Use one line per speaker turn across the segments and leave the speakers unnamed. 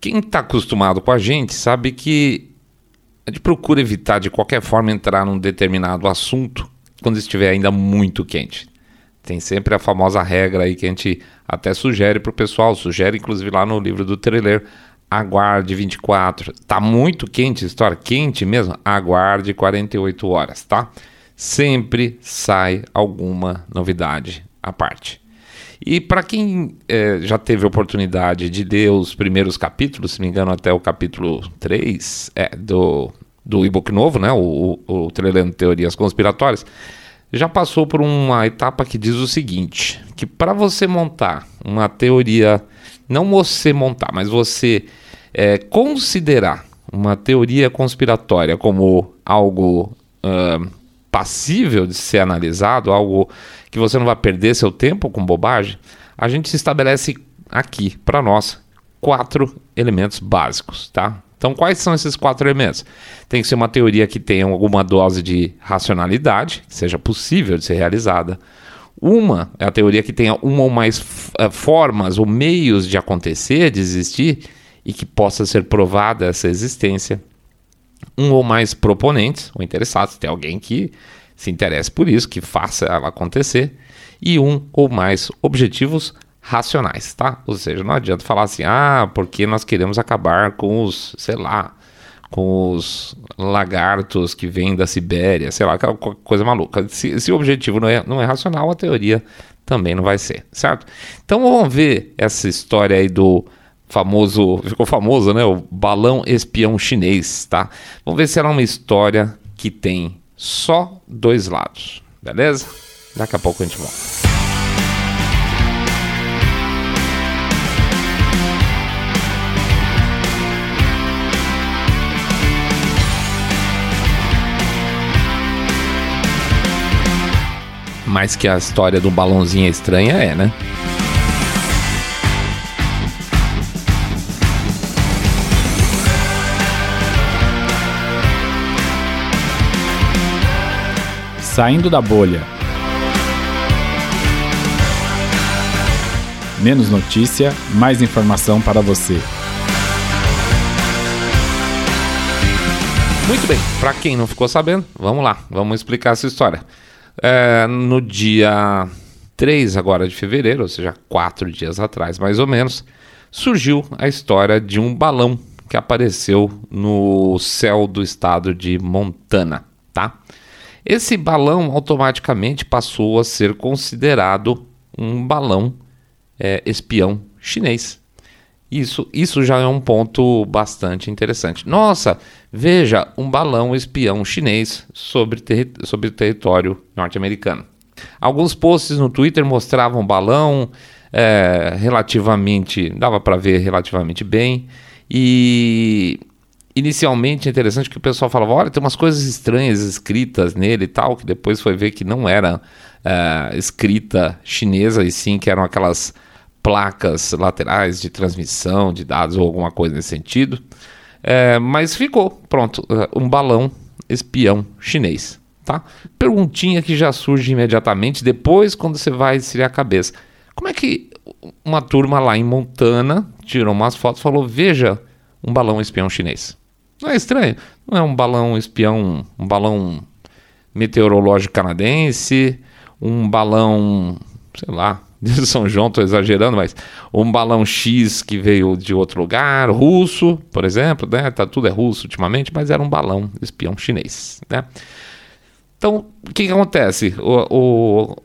Quem está acostumado com a gente sabe que a gente procura evitar de qualquer forma entrar num determinado assunto quando estiver ainda muito quente. Tem sempre a famosa regra aí que a gente até sugere para o pessoal, sugere inclusive lá no livro do trailer, aguarde 24. Tá muito quente a história, quente mesmo, aguarde 48 horas, tá? Sempre sai alguma novidade à parte. E para quem é, já teve oportunidade de ler os primeiros capítulos, se me engano, até o capítulo 3 é, do, do e-book novo, né, o, o, o Trelendo Teorias Conspiratórias, já passou por uma etapa que diz o seguinte: que para você montar uma teoria, não você montar, mas você é, considerar uma teoria conspiratória como algo uh, passível de ser analisado, algo que você não vai perder seu tempo com bobagem, a gente estabelece aqui para nós quatro elementos básicos, tá? Então, quais são esses quatro elementos? Tem que ser uma teoria que tenha alguma dose de racionalidade, que seja possível de ser realizada. Uma é a teoria que tenha uma ou mais uh, formas ou meios de acontecer, de existir, e que possa ser provada essa existência. Um ou mais proponentes ou interessados, tem alguém que se interesse por isso, que faça ela acontecer. E um ou mais objetivos racionais, tá? Ou seja, não adianta falar assim, ah, porque nós queremos acabar com os, sei lá, com os lagartos que vêm da Sibéria, sei lá, aquela coisa maluca. Se, se o objetivo não é, não é racional, a teoria também não vai ser, certo? Então vamos ver essa história aí do famoso, ficou famoso, né? O balão espião chinês, tá? Vamos ver se ela é uma história que tem só dois lados, beleza? Daqui a pouco a gente volta. Mais que a história do balãozinho estranha é, né?
Saindo da bolha. Menos notícia, mais informação para você.
Muito bem, para quem não ficou sabendo, vamos lá, vamos explicar essa história. É, no dia 3 agora de fevereiro, ou seja, quatro dias atrás mais ou menos, surgiu a história de um balão que apareceu no céu do estado de Montana, tá? Esse balão automaticamente passou a ser considerado um balão é, espião chinês. Isso, isso já é um ponto bastante interessante. Nossa, veja um balão espião chinês sobre, terri sobre o território norte-americano. Alguns posts no Twitter mostravam balão é, relativamente, dava para ver relativamente bem, e inicialmente é interessante que o pessoal falava, olha, tem umas coisas estranhas escritas nele e tal, que depois foi ver que não era uh, escrita chinesa, e sim que eram aquelas placas laterais de transmissão de dados ou alguma coisa nesse sentido. É, mas ficou, pronto, uh, um balão espião chinês. Tá? Perguntinha que já surge imediatamente depois quando você vai esfriar a cabeça. Como é que uma turma lá em Montana tirou umas fotos e falou: veja um balão espião chinês? Não é estranho? Não é um balão espião, um balão meteorológico canadense, um balão, sei lá, de São João, estou exagerando, mas um balão X que veio de outro lugar, russo, por exemplo, né? Tá, tudo é russo ultimamente, mas era um balão espião chinês, né? Então, o que, que acontece? O, o,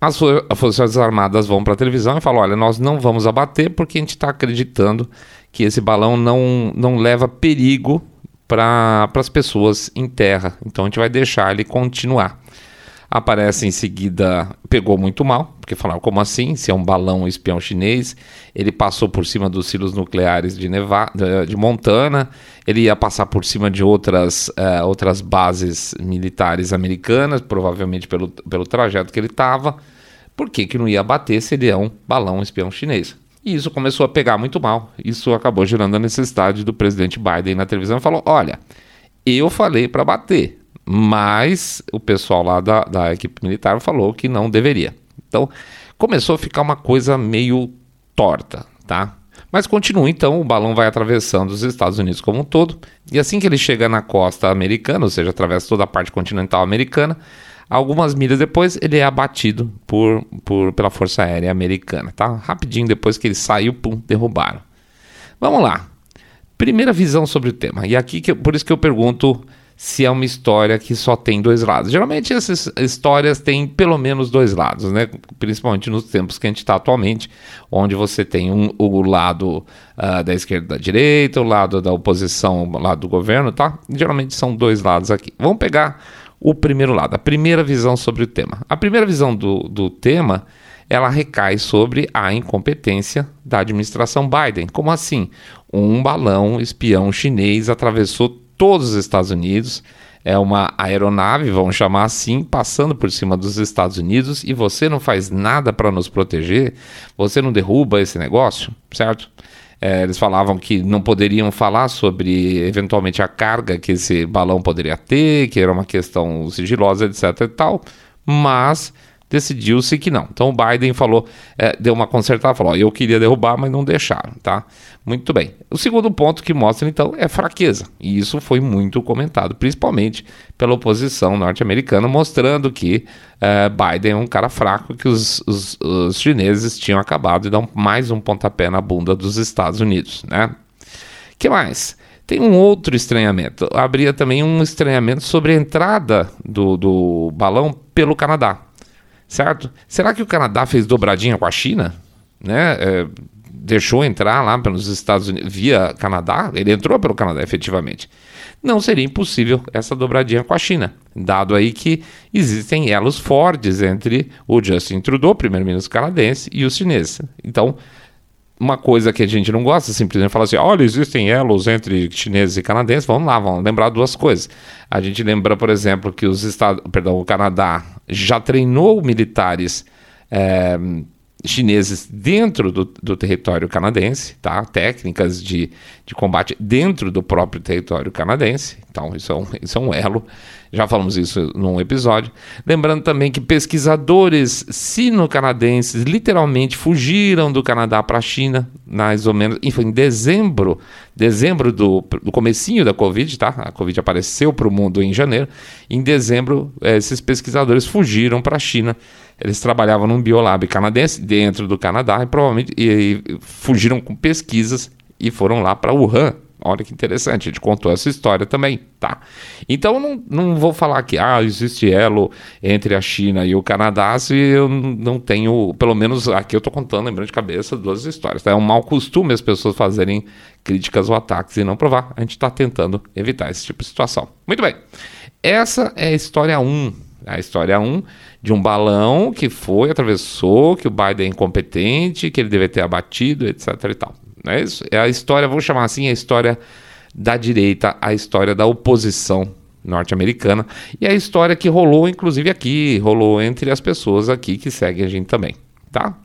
as Forças Armadas vão para a televisão e falam: olha, nós não vamos abater porque a gente está acreditando que esse balão não, não leva perigo para as pessoas em terra. Então a gente vai deixar ele continuar. Aparece em seguida, pegou muito mal, porque falaram, como assim? Se é um balão espião chinês, ele passou por cima dos silos nucleares de, Nevada, de Montana, ele ia passar por cima de outras, uh, outras bases militares americanas, provavelmente pelo, pelo trajeto que ele estava. Por que, que não ia bater se ele é um balão espião chinês? E isso começou a pegar muito mal. Isso acabou gerando a necessidade do presidente Biden na televisão e falou: olha, eu falei para bater, mas o pessoal lá da, da equipe militar falou que não deveria. Então começou a ficar uma coisa meio torta, tá? Mas continua então, o balão vai atravessando os Estados Unidos como um todo, e assim que ele chega na costa americana, ou seja, atravessa toda a parte continental americana, algumas milhas depois ele é abatido por, por, pela Força Aérea Americana, tá? Rapidinho depois que ele saiu, pum, derrubaram. Vamos lá. Primeira visão sobre o tema. E aqui que, por isso que eu pergunto se é uma história que só tem dois lados. Geralmente essas histórias têm pelo menos dois lados, né? Principalmente nos tempos que a gente está atualmente, onde você tem um, o lado uh, da esquerda da direita, o lado da oposição, o lado do governo, tá? Geralmente são dois lados aqui. Vamos pegar o primeiro lado, a primeira visão sobre o tema. A primeira visão do, do tema ela recai sobre a incompetência da administração Biden. Como assim? Um balão espião chinês atravessou todos os Estados Unidos. É uma aeronave, vamos chamar assim, passando por cima dos Estados Unidos e você não faz nada para nos proteger, você não derruba esse negócio, certo? É, eles falavam que não poderiam falar sobre eventualmente a carga que esse balão poderia ter, que era uma questão sigilosa, etc e tal, mas decidiu-se que não. Então o Biden falou, é, deu uma consertada, falou: ó, eu queria derrubar, mas não deixaram, tá? Muito bem. O segundo ponto que mostra então é fraqueza, e isso foi muito comentado, principalmente pela oposição norte-americana, mostrando que é, Biden é um cara fraco, que os, os, os chineses tinham acabado de dar mais um pontapé na bunda dos Estados Unidos, né? que mais? Tem um outro estranhamento. Abria também um estranhamento sobre a entrada do, do balão pelo Canadá certo? Será que o Canadá fez dobradinha com a China? Né? É, deixou entrar lá pelos Estados Unidos via Canadá? Ele entrou pelo Canadá, efetivamente. Não seria impossível essa dobradinha com a China, dado aí que existem elos fortes entre o Justin Trudeau, primeiro-ministro canadense, e os chineses. Então, uma coisa que a gente não gosta, simplesmente falar assim: olha, existem elos entre chineses e canadenses. Vamos lá, vamos lembrar duas coisas. A gente lembra, por exemplo, que os Estados, perdão, o Canadá já treinou militares é, chineses dentro do, do, território canadense, tá? Técnicas de, de combate dentro do próprio território canadense. Então, isso é um, isso é um elo. Já falamos isso num episódio. Lembrando também que pesquisadores sino-canadenses literalmente fugiram do Canadá para a China, mais ou menos, em dezembro, dezembro do, do comecinho da Covid, tá? A Covid apareceu para o mundo em janeiro. Em dezembro, esses pesquisadores fugiram para a China. Eles trabalhavam num biolab canadense dentro do Canadá e provavelmente e, e fugiram com pesquisas e foram lá para Wuhan, Olha que interessante, a gente contou essa história também, tá? Então não, não vou falar que ah, existe elo entre a China e o Canadá se eu não tenho, pelo menos aqui eu estou contando, lembrando de cabeça, duas histórias. Tá? É um mau costume as pessoas fazerem críticas ou ataques e não provar. A gente está tentando evitar esse tipo de situação. Muito bem, essa é a história 1. A história 1 de um balão que foi, atravessou, que o Biden é incompetente, que ele deve ter abatido, etc e tal. É isso. É a história, vamos chamar assim, a história da direita, a história da oposição norte-americana e a história que rolou, inclusive aqui, rolou entre as pessoas aqui que seguem a gente também, tá?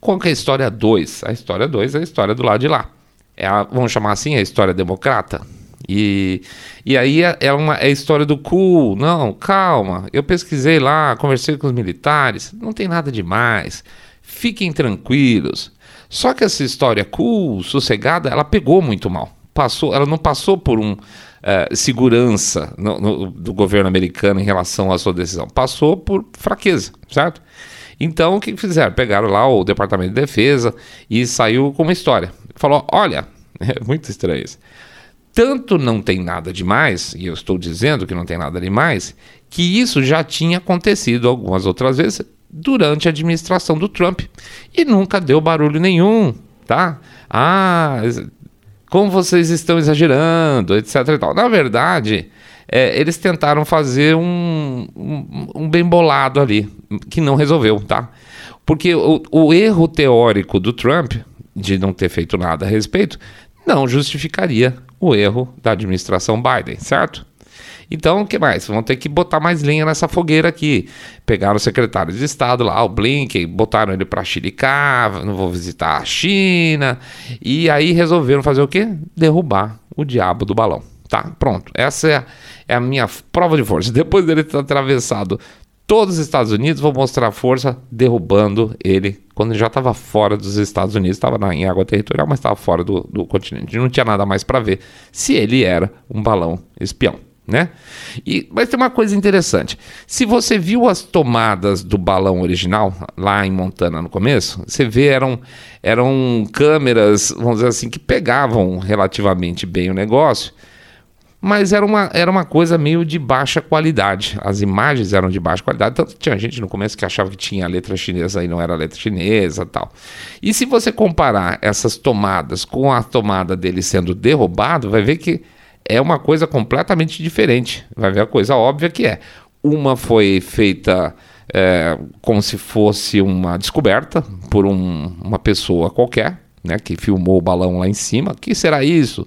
Qual que é a história 2? A história 2 é a história do lado de lá. É a, vamos chamar assim, a história democrata. E, e aí é, é, uma, é a história do cool. Não, calma. Eu pesquisei lá, conversei com os militares. Não tem nada demais. Fiquem tranquilos. Só que essa história cool, sossegada, ela pegou muito mal. Passou, ela não passou por um uh, segurança no, no, do governo americano em relação à sua decisão. Passou por fraqueza, certo? Então o que fizeram? Pegaram lá o Departamento de Defesa e saiu com uma história. Falou: olha, é muito estranho isso. Tanto não tem nada demais, e eu estou dizendo que não tem nada demais, que isso já tinha acontecido algumas outras vezes durante a administração do Trump e nunca deu barulho nenhum, tá? Ah, como vocês estão exagerando, etc. E tal. Na verdade, é, eles tentaram fazer um, um, um, bem bolado ali, que não resolveu, tá? Porque o, o erro teórico do Trump, de não ter feito nada a respeito, não justificaria o erro da administração Biden, certo? Então, o que mais? Vão ter que botar mais lenha nessa fogueira aqui. Pegaram o secretário de Estado lá, o Blinken, botaram ele para chilicar, não vou visitar a China. E aí resolveram fazer o quê? Derrubar o diabo do balão. Tá, pronto. Essa é a, é a minha prova de força. Depois dele ter atravessado todos os Estados Unidos, vou mostrar a força derrubando ele quando já estava fora dos Estados Unidos, estava em água territorial, mas estava fora do, do continente. Não tinha nada mais para ver se ele era um balão espião. Né? E, mas tem uma coisa interessante. Se você viu as tomadas do balão original, lá em Montana no começo, você vê eram, eram câmeras, vamos dizer assim, que pegavam relativamente bem o negócio mas era uma, era uma coisa meio de baixa qualidade. As imagens eram de baixa qualidade, tanto tinha gente no começo que achava que tinha letra chinesa e não era letra chinesa tal. E se você comparar essas tomadas com a tomada dele sendo derrubado, vai ver que é uma coisa completamente diferente. Vai ver a coisa óbvia que é. Uma foi feita é, como se fosse uma descoberta por um, uma pessoa qualquer, né, que filmou o balão lá em cima. que será isso?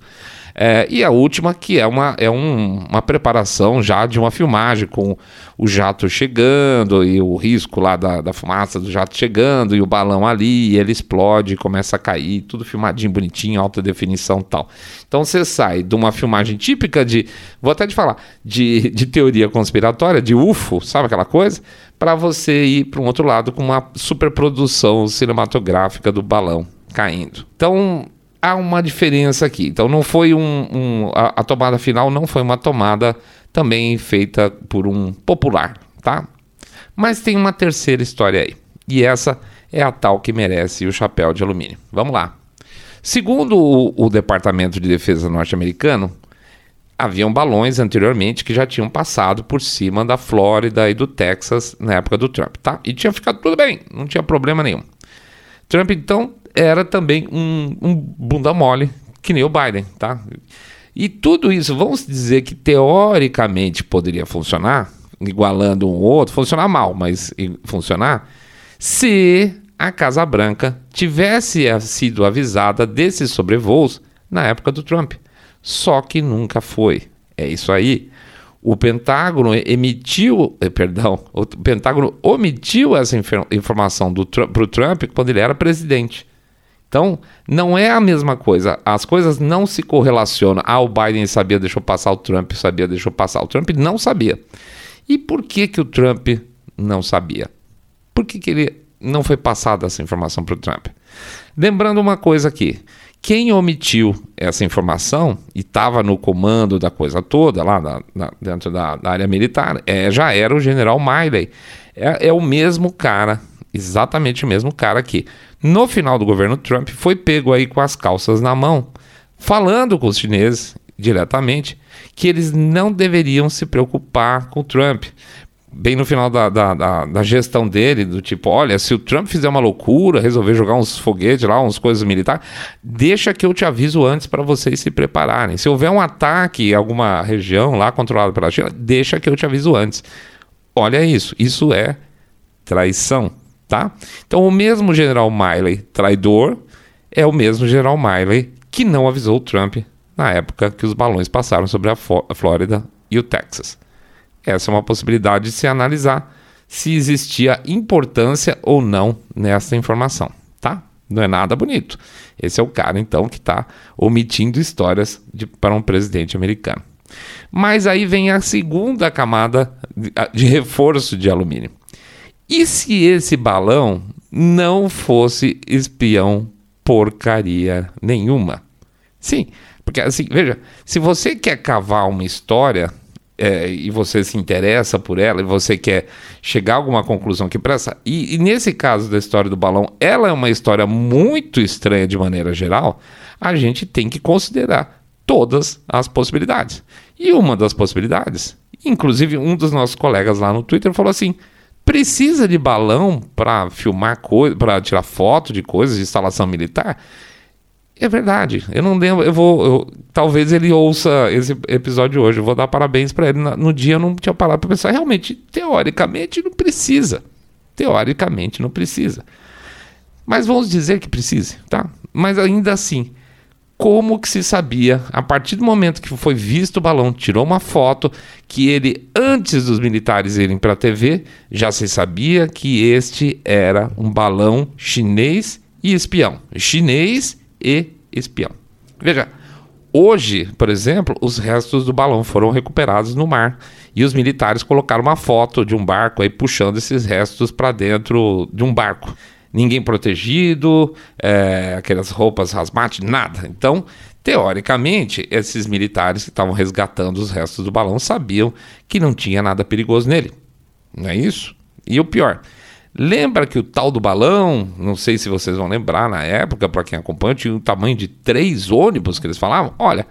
É, e a última, que é, uma, é um, uma preparação já de uma filmagem, com o jato chegando e o risco lá da, da fumaça do jato chegando e o balão ali, e ele explode, começa a cair, tudo filmadinho, bonitinho, alta definição tal. Então você sai de uma filmagem típica de, vou até te falar, de, de teoria conspiratória, de UFO, sabe aquela coisa? Para você ir para um outro lado com uma superprodução cinematográfica do balão caindo. Então, há uma diferença aqui. Então não foi um, um a, a, tomada final não foi uma tomada também feita por um popular, tá? Mas tem uma terceira história aí. E essa é a tal que merece o chapéu de alumínio. Vamos lá. Segundo o, o Departamento de Defesa norte-americano, haviam balões anteriormente que já tinham passado por cima da Flórida e do Texas na época do Trump, tá? E tinha ficado tudo bem, não tinha problema nenhum. Trump então era também um, um bunda mole, que nem o Biden, tá? E tudo isso, vamos dizer que teoricamente poderia funcionar, igualando um ou outro, funcionar mal, mas funcionar, se a Casa Branca tivesse sido avisada desses sobrevoos na época do Trump. Só que nunca foi. É isso aí. O Pentágono emitiu, eh, perdão, o Pentágono omitiu essa informação para o Trump quando ele era presidente. Então, não é a mesma coisa. As coisas não se correlacionam. Ah, o Biden sabia, deixou passar, o Trump sabia, deixou passar. O Trump não sabia. E por que, que o Trump não sabia? Por que, que ele não foi passada essa informação para o Trump? Lembrando uma coisa aqui. Quem omitiu essa informação e estava no comando da coisa toda, lá na, na, dentro da, da, área militar, é, já era o general Miley. É, é o mesmo cara, exatamente o mesmo cara que no final do governo Trump, foi pego aí com as calças na mão, falando com os chineses diretamente que eles não deveriam se preocupar com o Trump. Bem no final da, da, da, da, gestão dele, do tipo, olha, se o Trump fizer uma loucura, resolver jogar uns foguetes lá, umas coisas militares, deixa que eu te aviso antes para vocês se prepararem. Se houver um ataque em alguma região lá controlada pela China, deixa que eu te aviso antes. Olha isso, isso é traição tá? Então o mesmo general Miley traidor é o mesmo general Miley que não avisou o Trump na época que os balões passaram sobre a, a Flórida e o Texas. Essa é uma possibilidade de se analisar se existia importância ou não nessa informação, tá? Não é nada bonito. Esse é o cara, então, que está omitindo histórias de, para um presidente americano. Mas aí vem a segunda camada de, de reforço de alumínio. E se esse balão não fosse espião porcaria nenhuma? Sim, porque assim, veja, se você quer cavar uma história é, e você se interessa por ela e você quer chegar a alguma conclusão que presta, e, e nesse caso da história do balão, ela é uma história muito estranha de maneira geral, a gente tem que considerar todas as possibilidades. E uma das possibilidades, inclusive um dos nossos colegas lá no Twitter falou assim: Precisa de balão para filmar coisas, para tirar foto de coisas de instalação militar? É verdade. Eu não lembro. Eu vou. Eu, talvez ele ouça esse episódio hoje. Eu vou dar parabéns para ele. No dia eu não tinha parado para pensar. Realmente, teoricamente, não precisa. Teoricamente, não precisa. Mas vamos dizer que precise, tá? Mas ainda assim, como que se sabia, a partir do momento que foi visto o balão, tirou uma foto, que ele, antes dos militares irem para a TV, já se sabia que este era um balão chinês e espião. Chinês e espião. Veja, hoje, por exemplo, os restos do balão foram recuperados no mar e os militares colocaram uma foto de um barco aí puxando esses restos para dentro de um barco. Ninguém protegido, é, aquelas roupas rasmate, nada. Então, teoricamente, esses militares que estavam resgatando os restos do balão sabiam que não tinha nada perigoso nele. Não é isso? E o pior, lembra que o tal do balão, não sei se vocês vão lembrar na época, para quem acompanha, tinha o tamanho de três ônibus que eles falavam? Olha,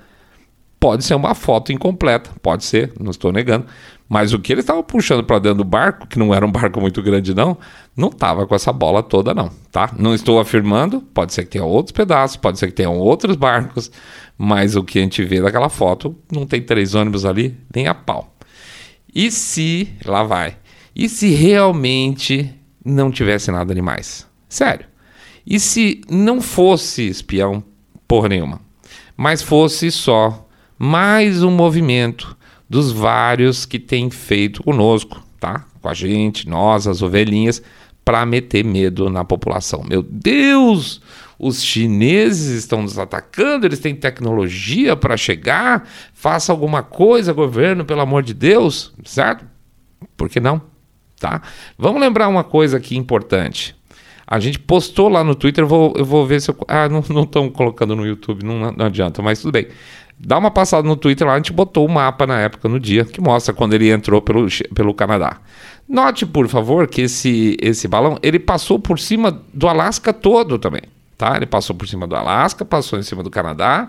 pode ser uma foto incompleta, pode ser, não estou negando, mas o que eles estavam puxando para dentro do barco, que não era um barco muito grande não, não estava com essa bola toda não, tá? Não estou afirmando, pode ser que tenha outros pedaços, pode ser que tenham outros barcos, mas o que a gente vê daquela foto, não tem três ônibus ali, nem a pau. E se, lá vai, e se realmente não tivesse nada de mais? Sério. E se não fosse espião porra nenhuma, mas fosse só mais um movimento dos vários que tem feito conosco, tá? Com a gente, nós, as ovelhinhas, para meter medo na população. Meu Deus! Os chineses estão nos atacando, eles têm tecnologia para chegar. Faça alguma coisa, governo, pelo amor de Deus, certo? Por que não? Tá? Vamos lembrar uma coisa aqui importante. A gente postou lá no Twitter, eu vou, eu vou ver se eu. Ah, não estão colocando no YouTube, não, não adianta, mas tudo bem. Dá uma passada no Twitter lá, a gente botou o mapa na época, no dia, que mostra quando ele entrou pelo, pelo Canadá. Note, por favor, que esse, esse balão, ele passou por cima do Alasca todo também, tá? Ele passou por cima do Alasca, passou em cima do Canadá,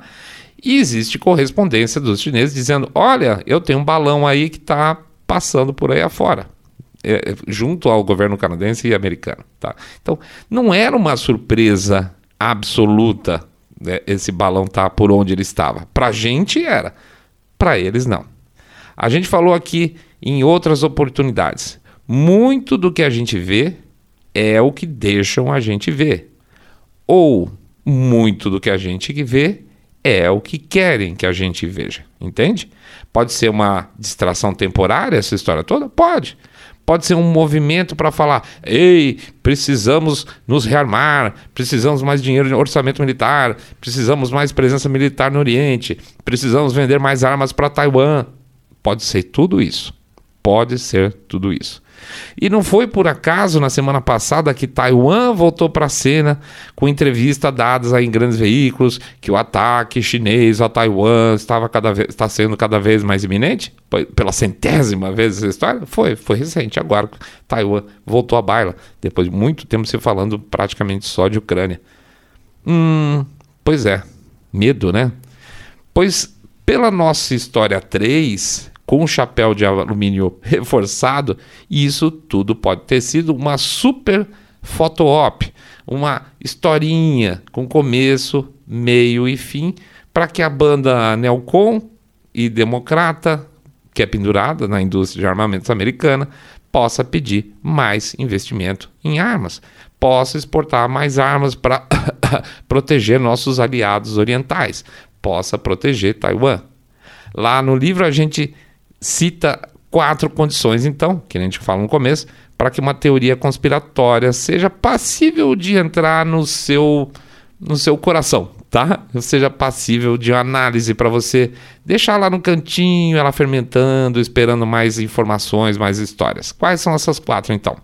e existe correspondência dos chineses dizendo, olha, eu tenho um balão aí que está passando por aí afora. É, junto ao governo canadense e americano. Tá? Então, não era uma surpresa absoluta né, esse balão tá por onde ele estava. Para a gente era, para eles não. A gente falou aqui em outras oportunidades. Muito do que a gente vê é o que deixam a gente ver. Ou muito do que a gente vê é o que querem que a gente veja. Entende? Pode ser uma distração temporária essa história toda? Pode. Pode ser um movimento para falar: ei, precisamos nos rearmar, precisamos mais dinheiro no orçamento militar, precisamos mais presença militar no Oriente, precisamos vender mais armas para Taiwan. Pode ser tudo isso. Pode ser tudo isso. E não foi por acaso na semana passada que Taiwan voltou para a cena com entrevistas dadas em grandes veículos que o ataque chinês a Taiwan estava cada vez, está sendo cada vez mais iminente? Pela centésima vez essa história? Foi, foi recente. Agora Taiwan voltou à baila, depois de muito tempo se falando praticamente só de Ucrânia. Hum, pois é, medo, né? Pois pela nossa história 3, com um chapéu de alumínio reforçado, e isso tudo pode ter sido uma super foto-op, uma historinha com começo, meio e fim, para que a banda Neocon e Democrata, que é pendurada na indústria de armamentos americana, possa pedir mais investimento em armas, possa exportar mais armas para proteger nossos aliados orientais, possa proteger Taiwan. Lá no livro a gente cita quatro condições, então, que a gente fala no começo, para que uma teoria conspiratória seja passível de entrar no seu, no seu coração, tá? Seja passível de análise para você deixar lá no cantinho, ela fermentando, esperando mais informações, mais histórias. Quais são essas quatro, então?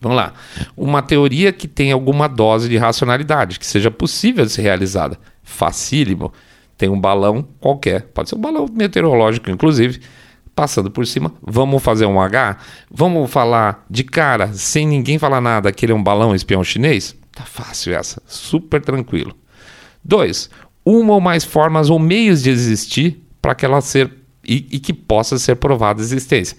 Vamos lá. Uma teoria que tem alguma dose de racionalidade, que seja possível de ser realizada. Facílimo tem um balão qualquer, pode ser um balão meteorológico, inclusive, passando por cima. Vamos fazer um H? Vamos falar de cara, sem ninguém falar nada, que ele é um balão espião chinês? Tá fácil essa, super tranquilo. Dois, uma ou mais formas ou meios de existir para que ela ser e, e, que possa ser provada a existência.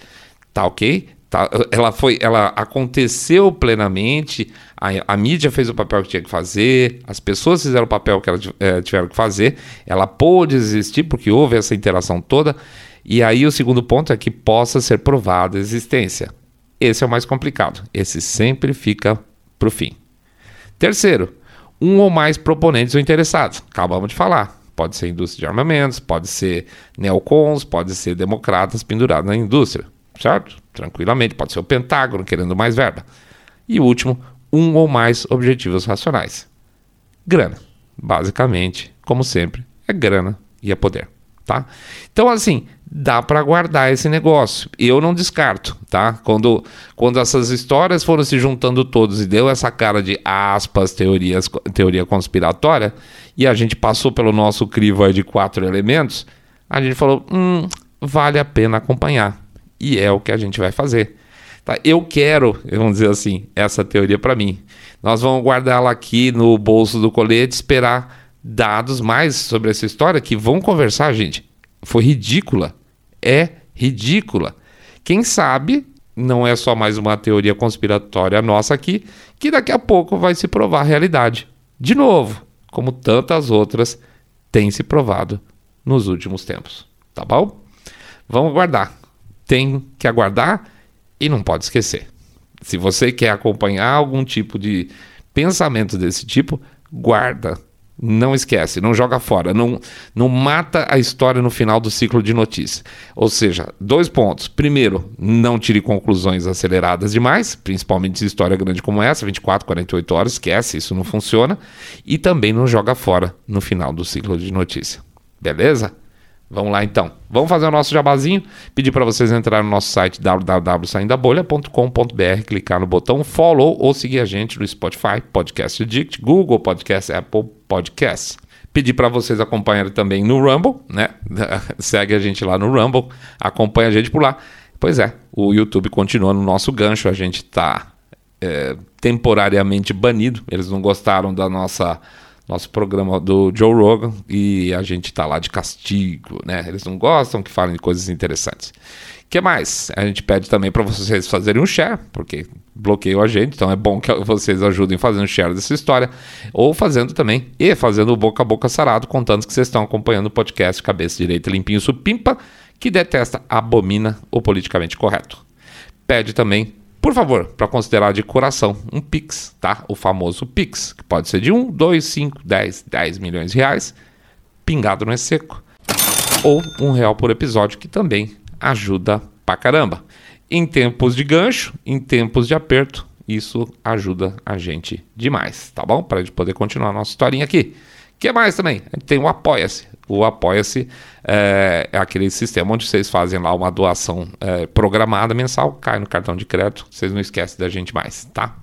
Tá ok? Tá, ela foi, ela aconteceu plenamente, a, a, mídia fez o papel que tinha que fazer, as pessoas fizeram o papel que elas é, tiveram que fazer, ela pôde existir porque houve essa interação toda, e aí o segundo ponto é que possa ser provada a existência. Esse é o mais complicado, esse sempre fica para o fim. Terceiro, um ou mais proponentes ou interessados, acabamos de falar. Pode ser indústria de armamentos, pode ser neocons, pode ser democratas pendurados na indústria certo? Tranquilamente, pode ser o Pentágono querendo mais verba. E o último, um ou mais objetivos racionais. Grana. Basicamente, como sempre, é grana e é poder, tá? Então, assim, dá para guardar esse negócio. Eu não descarto, tá? Quando, quando essas histórias foram se juntando todos e deu essa cara de aspas, teorias, teoria conspiratória, e a gente passou pelo nosso crivo de quatro elementos, a gente falou, hum, vale a pena acompanhar. E é o que a gente vai fazer. Tá? Eu quero, vamos dizer assim, essa teoria para mim. Nós vamos guardar ela aqui no bolso do colete, esperar dados mais sobre essa história que vão conversar, gente foi ridícula. É ridícula. Quem sabe não é só mais uma teoria conspiratória nossa aqui, que daqui a pouco vai se provar a realidade. De novo, como tantas outras têm se provado nos últimos tempos. Tá bom? Vamos aguardar. Tem que aguardar e não pode esquecer. Se você quer acompanhar algum tipo de pensamento desse tipo, guarda não esquece, não joga fora, não, não mata a história no final do ciclo de notícias. Ou seja, dois pontos. Primeiro, não tire conclusões aceleradas demais, principalmente de história grande como essa, 24, 48 horas, esquece, isso não funciona. E também não joga fora no final do ciclo de notícia. Beleza? Vamos lá então. Vamos fazer o nosso jabazinho. Pedir para vocês entrarem no nosso site www.saindabolha.com.br, clicar no botão follow ou seguir a gente no Spotify, Podcast Addict, Google Podcast, Apple Podcasts. Pedir para vocês acompanharem também no Rumble, né? Segue a gente lá no Rumble, acompanha a gente por lá. Pois é, o YouTube continua no nosso gancho, a gente está é, temporariamente banido. Eles não gostaram da nossa nosso programa do Joe Rogan e a gente tá lá de castigo, né? Eles não gostam que falem de coisas interessantes. Que mais? A gente pede também para vocês fazerem um share, porque bloqueiam a gente, então é bom que vocês ajudem fazendo share dessa história, ou fazendo também, e fazendo o boca a boca sarado, contando que vocês estão acompanhando o podcast Cabeça Direita Limpinho Supimpa, que detesta, abomina o politicamente correto. Pede também por favor, para considerar de coração um Pix, tá? O famoso Pix, que pode ser de 1, 2, 5, 10, 10 milhões de reais, pingado não é seco. Ou um real por episódio, que também ajuda pra caramba. Em tempos de gancho, em tempos de aperto, isso ajuda a gente demais, tá bom? Para a gente poder continuar a nossa historinha aqui. Que mais também? A gente tem o Apoia-se. O Apoia-se é, é, aquele sistema onde vocês fazem lá uma doação é, programada mensal, cai no cartão de crédito, vocês não esquecem da gente mais, tá?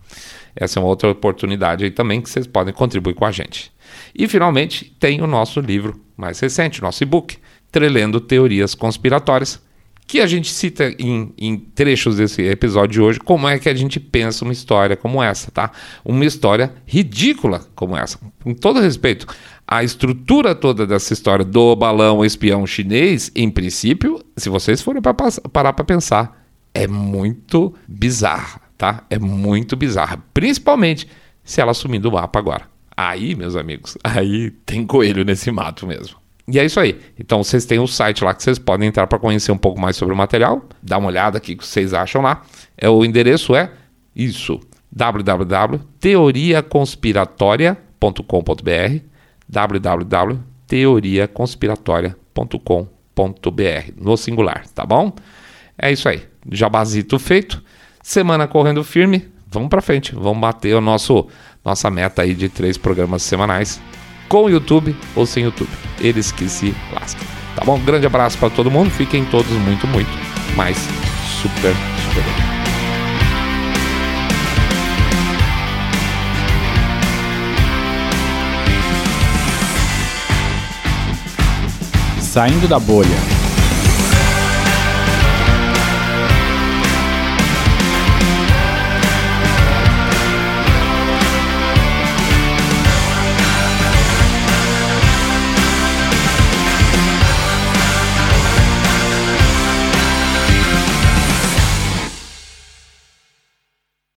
Essa é uma outra oportunidade aí também que vocês podem contribuir com a gente. E finalmente tem o nosso livro mais recente, nosso e-book, Trelendo Teorias Conspiratórias, que a gente cita em, em, trechos desse episódio de hoje como é que a gente pensa uma história como essa, tá? Uma história ridícula como essa. Com todo respeito, a estrutura toda dessa história do balão espião chinês, em princípio, se vocês forem para parar para pensar, é muito bizarra, tá? É muito bizarra, principalmente se ela sumir do mapa agora. Aí, meus amigos, aí tem coelho nesse mato mesmo. E é isso aí. Então vocês têm o um site lá que vocês podem entrar para conhecer um pouco mais sobre o material. Dá uma olhada aqui que vocês acham lá. É o endereço é isso: www.teoriaconspiratoria.com.br www.teoriaconspiratoria.com.br no singular, tá bom? É isso aí. Jabazito feito. Semana correndo firme. Vamos para frente. Vamos bater o nosso nossa meta aí de três programas semanais com YouTube ou sem YouTube. Eles que se lascam. Tá bom? grande abraço para todo mundo. Fiquem todos muito, muito mais super, super bem.
Saindo da bolha.